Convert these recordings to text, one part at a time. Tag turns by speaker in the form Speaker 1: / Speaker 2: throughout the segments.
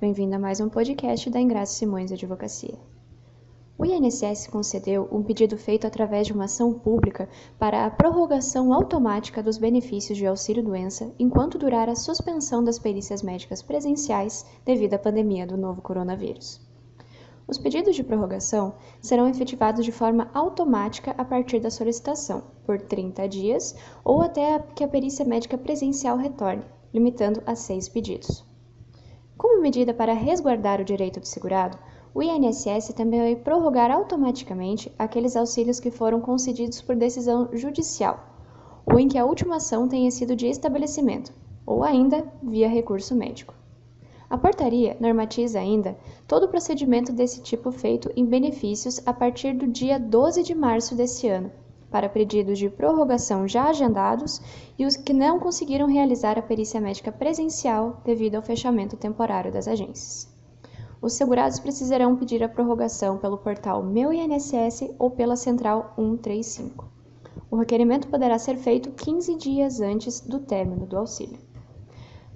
Speaker 1: bem-vindo a mais um podcast da Ingraça Simões Advocacia. O INSS concedeu um pedido feito através de uma ação pública para a prorrogação automática dos benefícios de auxílio-doença enquanto durar a suspensão das perícias médicas presenciais devido à pandemia do novo coronavírus. Os pedidos de prorrogação serão efetivados de forma automática a partir da solicitação, por 30 dias ou até que a perícia médica presencial retorne, limitando a seis pedidos. Como medida para resguardar o direito do segurado, o INSS também vai prorrogar automaticamente aqueles auxílios que foram concedidos por decisão judicial, ou em que a última ação tenha sido de estabelecimento, ou ainda via recurso médico. A portaria normatiza ainda todo o procedimento desse tipo feito em benefícios a partir do dia 12 de março deste ano, para pedidos de prorrogação já agendados e os que não conseguiram realizar a perícia médica presencial devido ao fechamento temporário das agências. Os segurados precisarão pedir a prorrogação pelo portal Meu INSS ou pela Central 135. O requerimento poderá ser feito 15 dias antes do término do auxílio.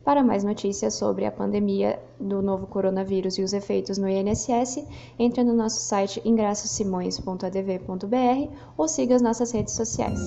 Speaker 1: Para mais notícias sobre a pandemia do novo coronavírus e os efeitos no INSS, entre no nosso site ingrassosimões.adv.br ou siga as nossas redes sociais.